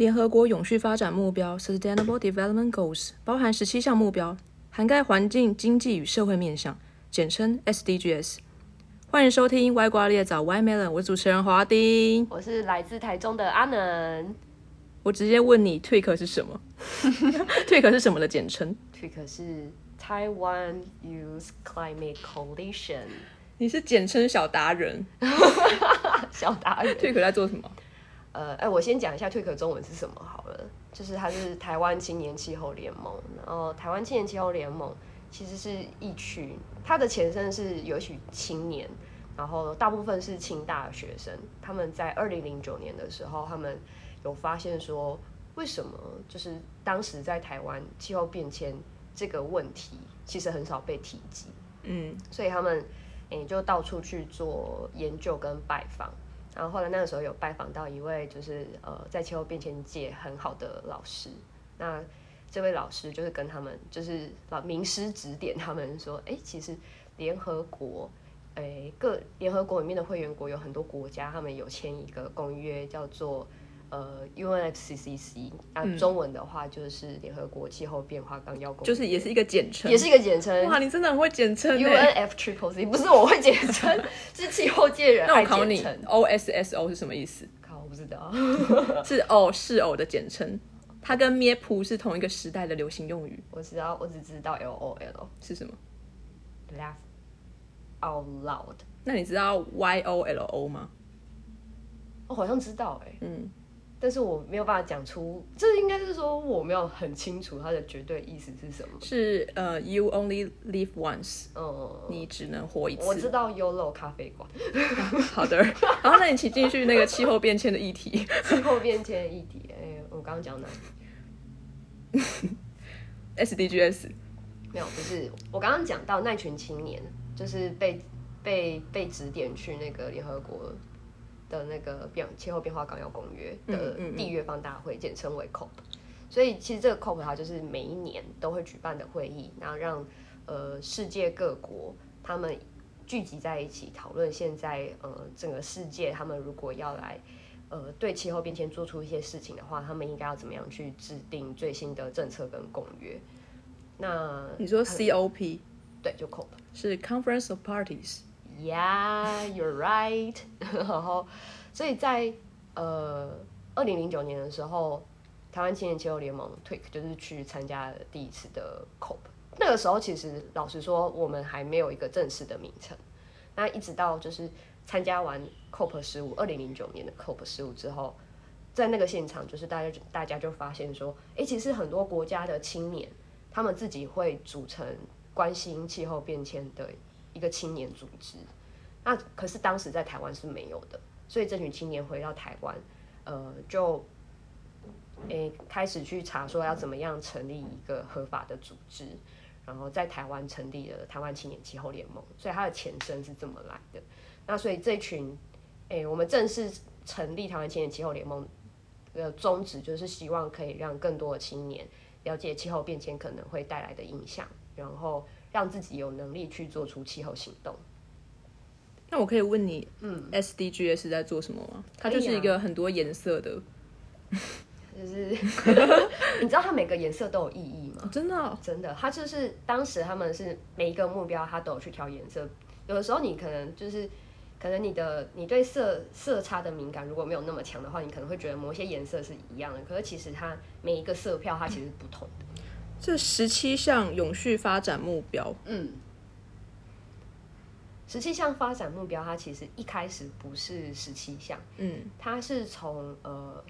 联合国永续发展目标 （Sustainable Development Goals） 包含十七项目标，涵盖环境、经济与社会面向，简称 SDGs。欢迎收听《歪瓜裂枣 y Melon》，我是主持人华丁。我是来自台中的阿能。我直接问你，TWIC 是什么？TWIC 是什么的简称？TWIC 是 Taiwan Youth Climate Coalition，你是简称小达人。小达人。TWIC 在做什么？呃，哎，我先讲一下 TWIC 中文是什么好了，就是它是台湾青年气候联盟，然后台湾青年气候联盟其实是一群，它的前身是有一群青年，然后大部分是清大的学生，他们在二零零九年的时候，他们有发现说，为什么就是当时在台湾气候变迁这个问题其实很少被提及，嗯，所以他们诶、就到处去做研究跟拜访。然后后来那个时候有拜访到一位就是呃在气候变迁界很好的老师，那这位老师就是跟他们就是老名师指点他们说，哎，其实联合国，诶各联合国里面的会员国有很多国家，他们有签一个公约叫做呃 UNFCCC，那中文的话就是联合国气候变化纲要公约，就是也是一个简称，也是一个简称。哇，你真的很会简称欸 UNF Triple C 不是我会简称，是气候界人爱那我考你。，OSSO 是什么意思？靠，我不知道。是偶是偶的简称，它跟咩噗是同一个时代的流行用语，我知道，我只知道 L O L 是什么？laugh out loud。那你知道 Y O L O 吗？我好像知道哎、嗯，但是我没有办法讲出，这应该是说我没有很清楚它的绝对意思是什么。是呃，You only live once，嗯，你只能活一次。我知道 Yolo 咖啡馆 好的，然后那你请继续那个气候变迁的议题。气候变迁议题。哎、我刚刚讲哪里？SDGs，没有，不是我刚刚讲到那群青年，就是被被被指点去那个联合国的那个变气候变化纲要公约的缔约方大会，简称为 COP。所以其实这个 COP 它就是每一年都会举办的会议，然后让呃世界各国他们聚集在一起讨论现在呃整个世界他们如果要来呃对气候变迁做出一些事情的话，他们应该要怎么样去制定最新的政策跟公约。那你说 COP 对，就 COP。是 Conference of Parties，Yeah, you're right。然后，所以在呃二零零九年的时候，台湾青年气候联盟 TWIC 就是去参加了第一次的 COP。那个时候其实老实说，我们还没有一个正式的名称。那一直到就是参加完 COP 十五，二零零九年的 COP 十五之后，在那个现场，就是大家大家就发现说，诶，其实很多国家的青年，他们自己会组成关心气候变迁的一个青年组织。那可是当时在台湾是没有的，所以这群青年回到台湾，呃，就诶、开始去查说要怎么样成立一个合法的组织，然后在台湾成立了台湾青年气候联盟，所以它的前身是这么来的。那所以这群诶、我们正式成立台湾青年气候联盟的宗旨就是希望可以让更多的青年了解气候变迁可能会带来的影响，然后让自己有能力去做出气候行动。那我可以问你，嗯，SDGs 是在做什么吗？它就是一个很多颜色的，就是 你知道它每个颜色都有意义吗？哦真的哦、真的，它就是当时他们是每一个目标，它都有去调颜色。有的时候你可能就是，可能你的你对色色差的敏感如果没有那么强的话，你可能会觉得某些颜色是一样的，可是其实它每一个色票它其实不同的。这十七项永续发展目标，嗯，十七项发展目标，它其实一开始不是十七项，嗯，它是从呃，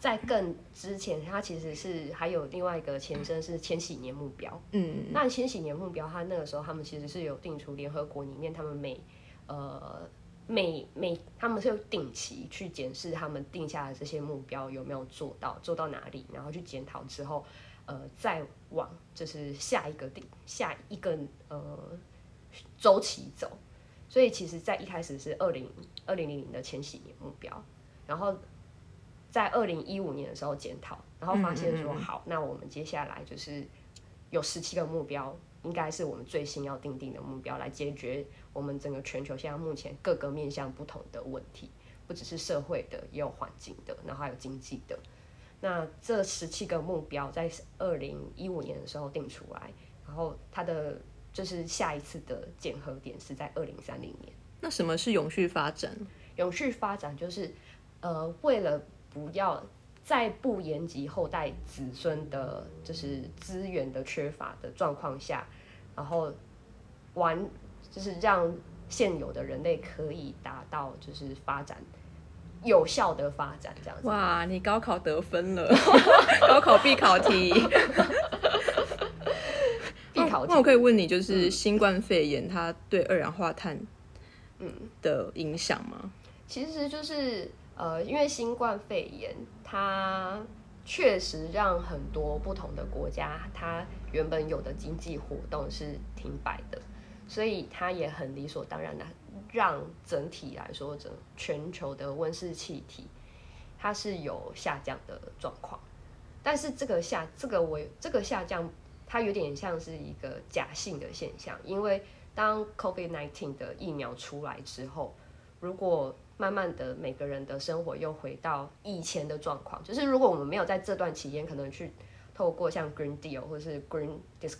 在更之前，它其实是还有另外一个前身是千禧年目标。嗯，那千禧年目标，它那个时候他们其实是有定出联合国里面他们每呃每每他们是有定期去检视他们定下的这些目标有没有做到，做到哪里，然后去检讨之后，呃，再往就是下一个地下一个呃周期走。所以其实，在一开始是二零二零零零的千禧年目标，然后在二零一五年的时候检讨，然后发现说好，那我们接下来就是有十七个目标，应该是我们最新要定定的目标，来解决我们整个全球现在目前各个面向不同的问题，不只是社会的，也有环境的，然后还有经济的。那这十七个目标在二零一五年的时候定出来，然后它的就是下一次的检核点是在二零三零年。那什么是永续发展？永续发展就是呃，为了不要在不延及后代子孙的，就是资源的缺乏的状况下，然后完就是让现有的人类可以达到就是发展有效的发展这样子。哇，你高考得分了，高考必考题。必考题那我可以问你，就是新冠肺炎它对二氧化碳嗯的影响吗？其实就是呃，因为新冠肺炎，它确实让很多不同的国家，它原本有的经济活动是停摆的，所以它也很理所当然的让整体来说，整全球的温室气体它是有下降的状况。但是这个下这个我这个下降，它有点像是一个假性的现象，因为当 COVID-19 的疫苗出来之后，如果慢慢的每个人的生活又回到以前的状况，就是如果我们没有在这段期间可能去透过像 Green Deal 或是 Green Disc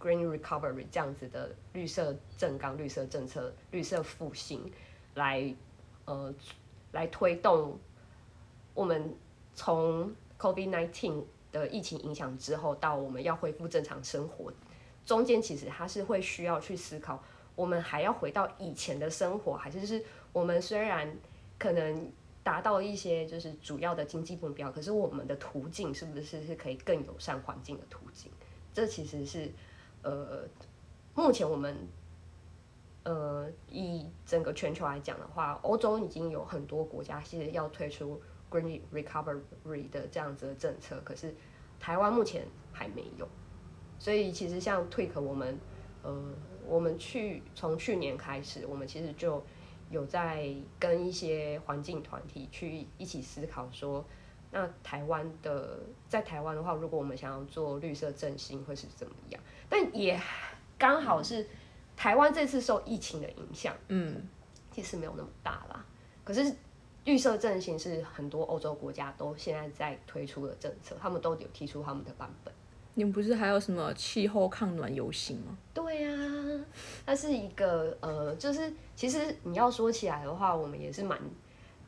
Green Recovery 这样子的绿色政纲、绿色政策、绿色复兴来呃来推动我们从 COVID nineteen 的疫情影响之后到我们要恢复正常生活，中间其实它是会需要去思考，我们还要回到以前的生活，还是就是我们虽然可能达到一些就是主要的经济目标，可是我们的途径是不是是可以更友善环境的途径？这其实是呃，目前我们呃以整个全球来讲的话，欧洲已经有很多国家是要推出 Green Recovery 的这样子的政策，可是台湾目前还没有。所以其实像 Tweak 我们呃，我们去从去年开始，我们其实就有在跟一些环境团体去一起思考说，那台湾的在台湾的话，如果我们想要做绿色振兴会是怎么样？但也刚好是台湾这次受疫情的影响，嗯，其实没有那么大啦。可是绿色振兴是很多欧洲国家都现在在推出的政策，他们都有提出他们的版本。你们不是还有什么气候抗暖游行吗？对呀、它是一个呃，就是其实你要说起来的话，我们也是蛮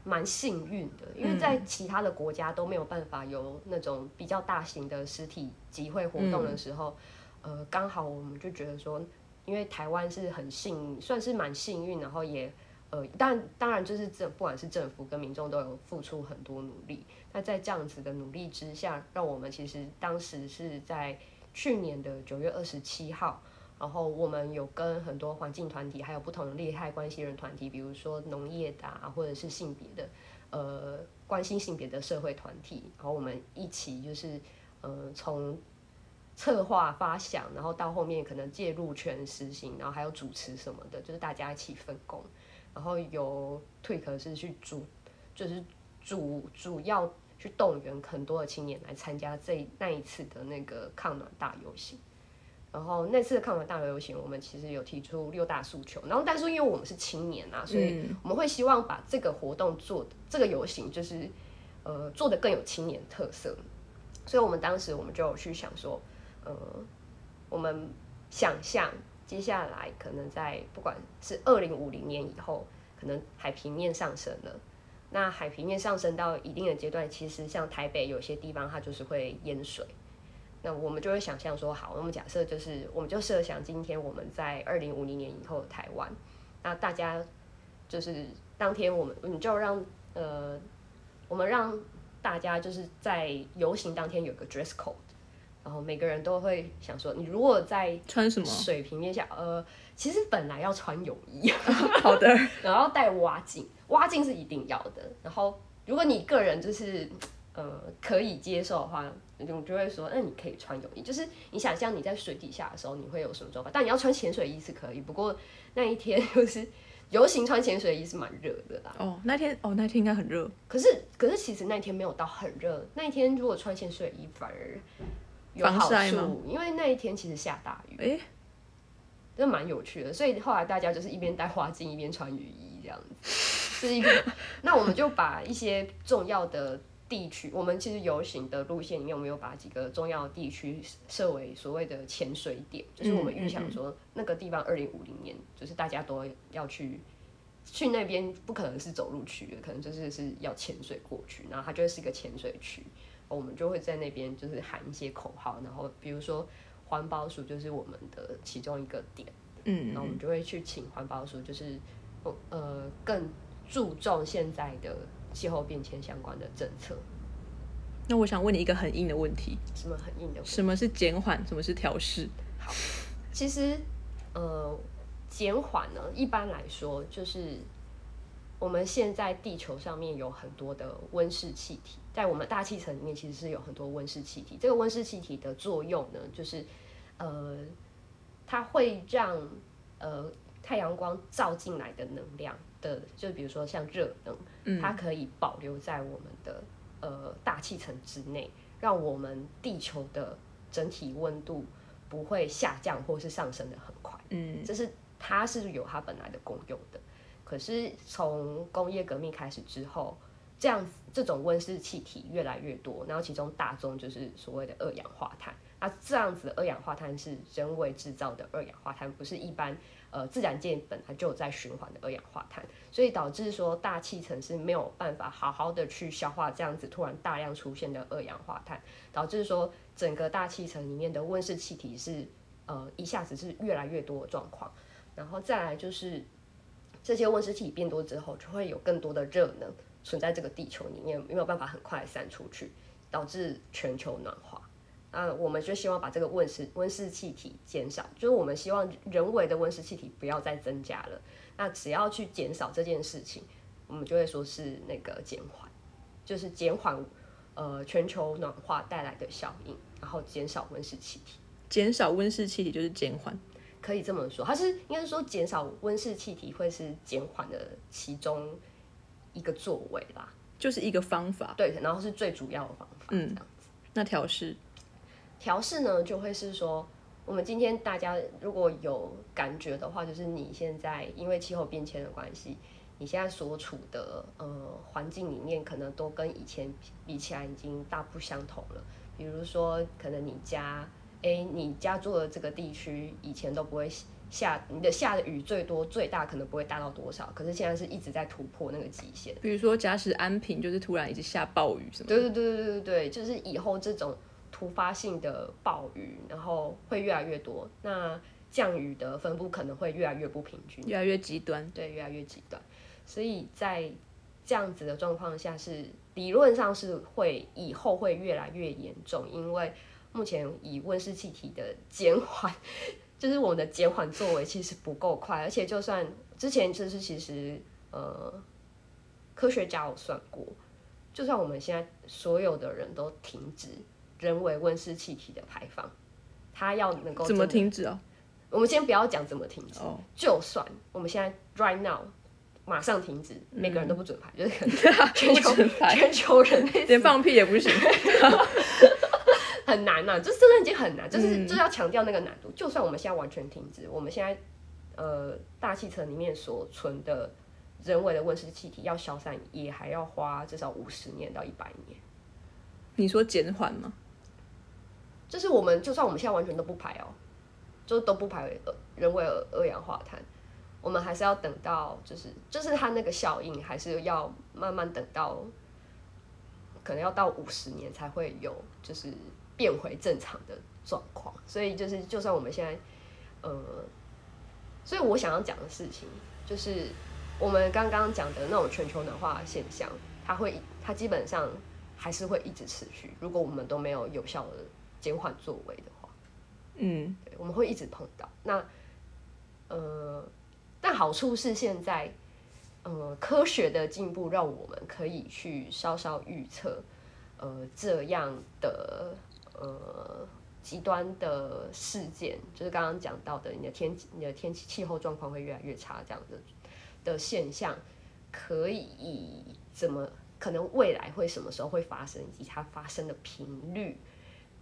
蛮幸运的，因为在其他的国家都没有办法有那种比较大型的实体集会活动的时候，呃，刚好我们就觉得说，因为台湾是很幸，算是蛮幸运，然后也呃，但当然就是政，不管是政府跟民众都有付出很多努力。那在这样子的努力之下，让我们其实当时是在去年的九月二十七号，然后我们有跟很多环境团体，还有不同利害关系人团体，比如说农业的啊，或者是性别的，呃，关心性别的社会团体，然后我们一起就是呃从策划发想，然后到后面可能介入权实行，然后还有主持什么的，就是大家一起分工，然后由退可是去主，就是主主要去动员很多的青年来参加这那一次的那个抗暖大游行。然后那次的抗暖大游行，我们其实有提出六大诉求。然后，但是因为我们是青年啊，所以我们会希望把这个活动做这个游行，就是呃做的更有青年特色。所以我们当时我们就有去想说，呃，我们想象接下来可能在不管是二零五零年以后，可能海平面上升了。那海平面上升到一定的阶段，其实像台北有些地方它就是会淹水。那我们就会想象说，好，那么假设就是，我们就设想今天我们在二零五零年以后的台湾，那大家就是当天我们，你就让呃，我们让大家就是在游行当天有个 dress code，然后每个人都会想说，你如果在穿什么？水平面下，呃，其实本来要穿泳衣，好的，然后戴蛙镜，蛙镜是一定要的。然后如果你个人就是呃可以接受的话，我就会说，那你可以穿泳衣。就是你想象你在水底下的时候，你会有什么做法？但你要穿潜水衣是可以，不过那一天就是游行穿潜水衣是蛮热的啦。哦，那天哦，那天应该很热。可是可是其实那天没有到很热，那一天如果穿潜水衣反而有好处，因为那一天其实下大雨。诶，真的蛮有趣的，所以后来大家就是一边戴花镜一边穿雨衣这样子，就是一个。那我们就把一些重要的地区，我们其实游行的路线里面，我们有把几个重要地区设为所谓的潜水点，就是我们预想说那个地方二零五零年就是大家都要去去那边，不可能是走路去的，可能就是是要潜水过去，然后它就会是一个潜水区，我们就会在那边就是喊一些口号，然后比如说环保署就是我们的其中一个点，嗯然后我们就会去请环保署，就是呃更注重现在的气候变迁相关的政策。那我想问你一个很硬的问题：什么很硬的？什么是减缓？什么是调试？好其实呃，减缓呢，一般来说就是我们现在地球上面有很多的温室气体，在我们大气层里面其实是有很多温室气体。这个温室气体的作用呢，就是呃，它会让呃太阳光照进来的能量的，就比如说像热能，它可以保留在我们的呃大气层之内，让我们地球的整体温度不会下降或是上升的很快。嗯，这是它是有它本来的功用的。可是从工业革命开始之后，这样这种温室气体越来越多，然后其中大宗就是所谓的二氧化碳。啊这样子的二氧化碳是人为制造的二氧化碳，不是一般呃自然界本来就有在循环的二氧化碳，所以导致说大气层是没有办法好好的去消化这样子突然大量出现的二氧化碳，导致说整个大气层里面的温室气体是呃一下子是越来越多的状况，然后再来就是这些温室气体变多之后，就会有更多的热能存在这个地球里面，没有办法很快散出去，导致全球暖化。那我们就希望把这个温室温室气体减少，就是我们希望人为的温室气体不要再增加了。那只要去减少这件事情，我们就会说是那个减缓，就是减缓呃全球暖化带来的效应，然后减少温室气体。减少温室气体就是减缓。可以这么说，它是应该是说减少温室气体会是减缓的其中一个作为啦，就是一个方法。对，然后是最主要的方法。嗯，这样子。那调试，调试呢就会是说，我们今天大家如果有感觉的话，就是你现在因为气候变迁的关系，你现在所处的呃环境里面，可能都跟以前比起来已经大不相同了。比如说，可能你家。哎，你家住的这个地区以前都不会下，你的下的雨最多最大可能不会大到多少，可是现在是一直在突破那个极限。比如说，假使安平就是突然一直下暴雨什么？对对对对对对，就是以后这种突发性的暴雨，然后会越来越多，那降雨的分布可能会越来越不平均，越来越极端。对，越来越极端。所以在这样子的状况下，是理论上是会以后会越来越严重，因为。目前以温室气体的 减缓，就是我们的减缓作为其实不够快，而且就算之前就是其实呃科学家有算过，就算我们现在所有的人都停止人为温室气体的排放，它要能够怎么停止啊？我们先不要讲怎么停止，就算我们现在 right now 马上停止，每个人都不准排，就是 全球全球人类连放屁也不行。很难呐，就是这个已经很难，就是就是要强调那个难度。就算我们现在完全停止，我们现在呃大气层里面所存的人为的温室气体要消散，也还要花至少五十年到一百年。你说减缓吗？就是我们就算我们现在完全都不排哦，就都不排人为二氧化碳，我们还是要等到就是就是它那个效应，还是要慢慢等到，可能要到五十年才会有，就是。变回正常的状况，所以就是，就算我们现在，呃，所以我想要讲的事情，就是我们刚刚讲的那种全球暖化现象，它会，它基本上还是会一直持续。如果我们都没有有效的减缓作为的话，嗯，对，我们会一直碰到。那，呃，但好处是现在，呃，科学的进步让我们可以去稍稍预测，呃，这样的。呃，极端的事件就是刚刚讲到的，你的天你的天气气候状况会越来越差，这样的的现象，可以怎么可能未来会什么时候会发生，以及它发生的频率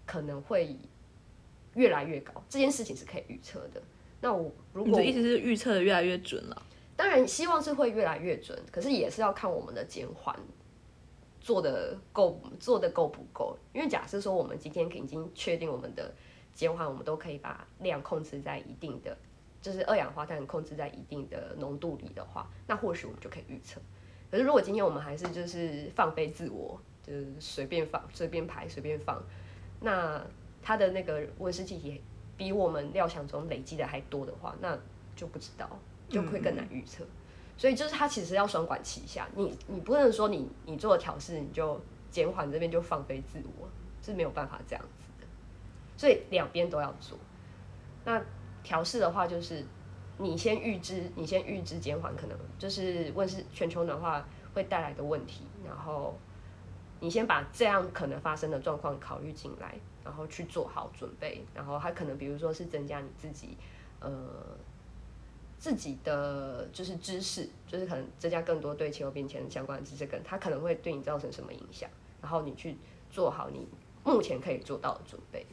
可能会越来越高，这件事情是可以预测的。那我如果你的意思是预测的越来越准了？当然希望是会越来越准，可是也是要看我们的减缓做的够做的够不够？因为假设说我们今天已经确定我们的减缓，我们都可以把量控制在一定的，就是二氧化碳控制在一定的浓度里的话，那或许我们就可以预测。可是如果今天我们还是就是放飞自我，就是随便放、随便排、随便放，那它的那个温室气体比我们料想中累积的还多的话，那就不知道，就会更难预测。所以就是它其实要双管齐下，你你不能说你你做了调试，你就减缓这边就放飞自我，是没有办法这样子的。所以两边都要做。那调试的话，就是你先预知，你先预知减缓可能就是温室全球暖化会带来的问题，然后你先把这样可能发生的状况考虑进来，然后去做好准备，然后它可能比如说是增加你自己呃。自己的就是知识，就是可能增加更多对气候变迁相关的知识，跟它可能会对你造成什么影响，然后你去做好你目前可以做到的准备。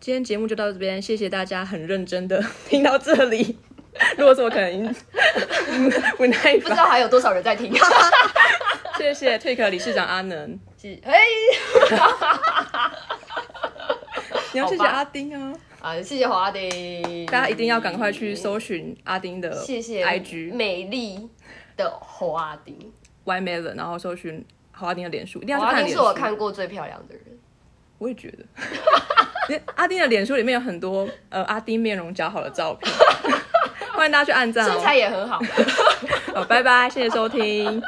今天节目就到这边，谢谢大家很认真的 听到这里。如果说我可能 不耐不知道还有多少人在听。谢谢退壳理事长阿能，谢嘿，你要谢谢阿丁啊。啊，谢谢华丁，大家一定要赶快去搜寻阿丁的谢谢 IG 美丽的华丁 Y Melon，然后搜寻华丁的脸书，一定要去看脸书。是我看过最漂亮的人，我也觉得。阿丁的脸书里面有很多呃阿丁面容姣好的照片，欢迎大家去按赞哦。身材也很好。好，拜拜，谢谢收听。